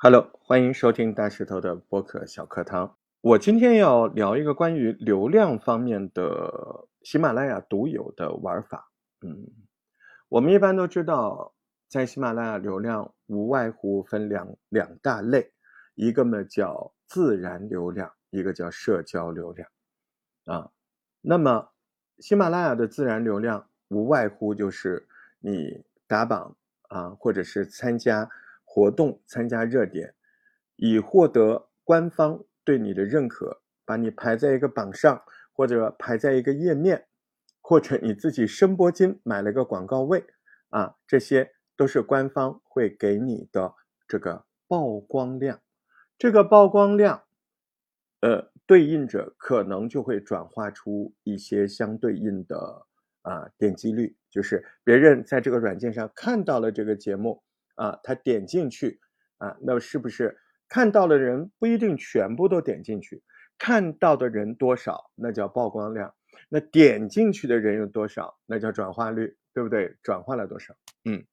Hello，欢迎收听大石头的播客小课堂。我今天要聊一个关于流量方面的喜马拉雅独有的玩法。嗯，我们一般都知道，在喜马拉雅流量无外乎分两两大类，一个呢叫自然流量，一个叫社交流量。啊，那么喜马拉雅的自然流量无外乎就是你打榜啊，或者是参加。活动参加热点，以获得官方对你的认可，把你排在一个榜上，或者排在一个页面，或者你自己申拨金买了个广告位，啊，这些都是官方会给你的这个曝光量。这个曝光量，呃，对应着可能就会转化出一些相对应的啊点击率，就是别人在这个软件上看到了这个节目。啊，他点进去，啊，那是不是看到的人不一定全部都点进去？看到的人多少，那叫曝光量；那点进去的人有多少，那叫转化率，对不对？转化了多少？嗯，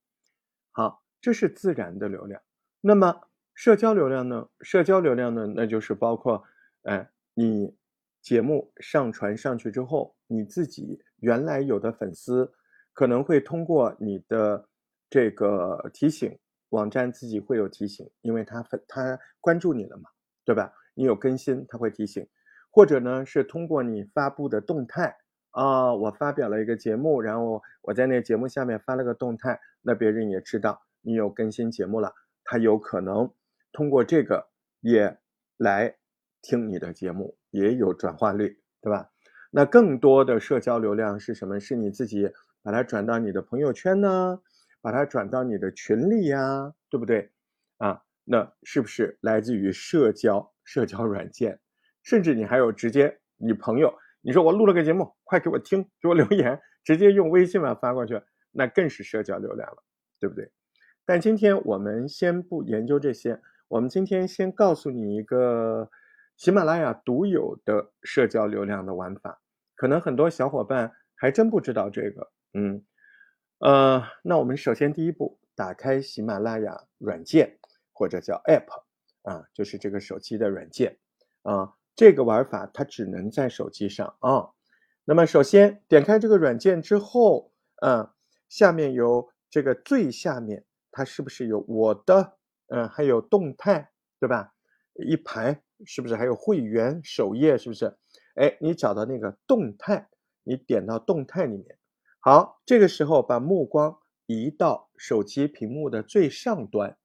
好，这是自然的流量。那么社交流量呢？社交流量呢？那就是包括，哎，你节目上传上去之后，你自己原来有的粉丝可能会通过你的。这个提醒网站自己会有提醒，因为他分他关注你了嘛，对吧？你有更新，他会提醒，或者呢是通过你发布的动态啊，我发表了一个节目，然后我在那节目下面发了个动态，那别人也知道你有更新节目了，他有可能通过这个也来听你的节目，也有转化率，对吧？那更多的社交流量是什么？是你自己把它转到你的朋友圈呢？把它转到你的群里呀，对不对？啊，那是不是来自于社交社交软件？甚至你还有直接你朋友，你说我录了个节目，快给我听，给我留言，直接用微信嘛发过去，那更是社交流量了，对不对？但今天我们先不研究这些，我们今天先告诉你一个喜马拉雅独有的社交流量的玩法，可能很多小伙伴还真不知道这个，嗯。呃，那我们首先第一步，打开喜马拉雅软件或者叫 App 啊，就是这个手机的软件啊。这个玩法它只能在手机上啊。那么首先点开这个软件之后，嗯，下面有这个最下面，它是不是有我的？嗯，还有动态，对吧？一排是不是还有会员首页？是不是？哎，你找到那个动态，你点到动态里面。好，这个时候把目光移到手机屏幕的最上端，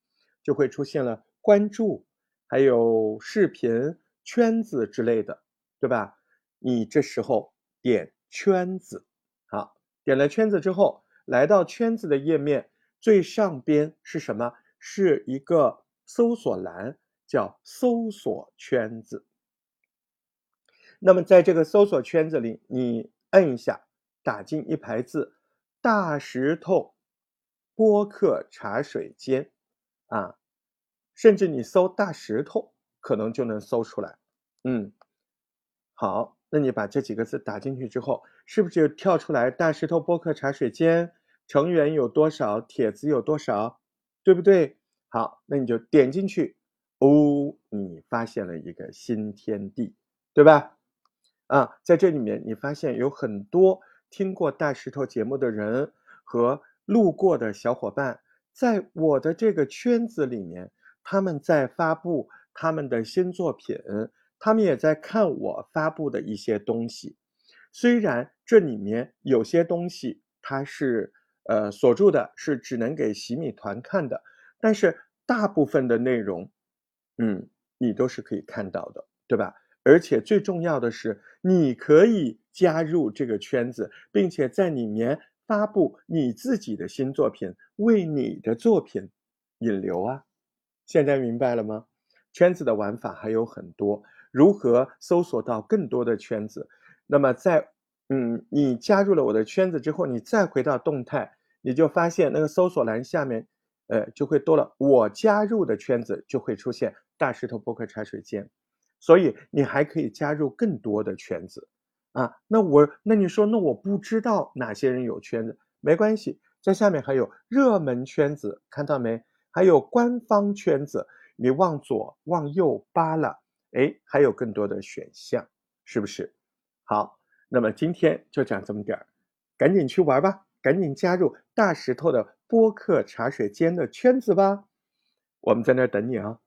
就会出现了关注，还有视频、圈子之类的，对吧？你这时候点圈子，好，点了圈子之后，来到圈子的页面最上边是什么？是一个搜索栏，叫搜索圈子。那么在这个搜索圈子里，你摁一下。打进一排字，大石头播客茶水间啊，甚至你搜大石头，可能就能搜出来。嗯，好，那你把这几个字打进去之后，是不是就跳出来大石头播客茶水间成员有多少，帖子有多少，对不对？好，那你就点进去，哦，你发现了一个新天地，对吧？啊，在这里面你发现有很多。听过大石头节目的人和路过的小伙伴，在我的这个圈子里面，他们在发布他们的新作品，他们也在看我发布的一些东西。虽然这里面有些东西它是呃锁住的，是只能给洗米团看的，但是大部分的内容，嗯，你都是可以看到的，对吧？而且最重要的是，你可以加入这个圈子，并且在里面发布你自己的新作品，为你的作品引流啊！现在明白了吗？圈子的玩法还有很多，如何搜索到更多的圈子？那么在嗯，你加入了我的圈子之后，你再回到动态，你就发现那个搜索栏下面，呃，就会多了我加入的圈子，就会出现大石头博客茶水间。所以你还可以加入更多的圈子，啊，那我那你说那我不知道哪些人有圈子，没关系，在下面还有热门圈子，看到没？还有官方圈子，你往左、往右扒拉，哎，还有更多的选项，是不是？好，那么今天就讲这么点儿，赶紧去玩吧，赶紧加入大石头的播客茶水间的圈子吧，我们在那儿等你啊。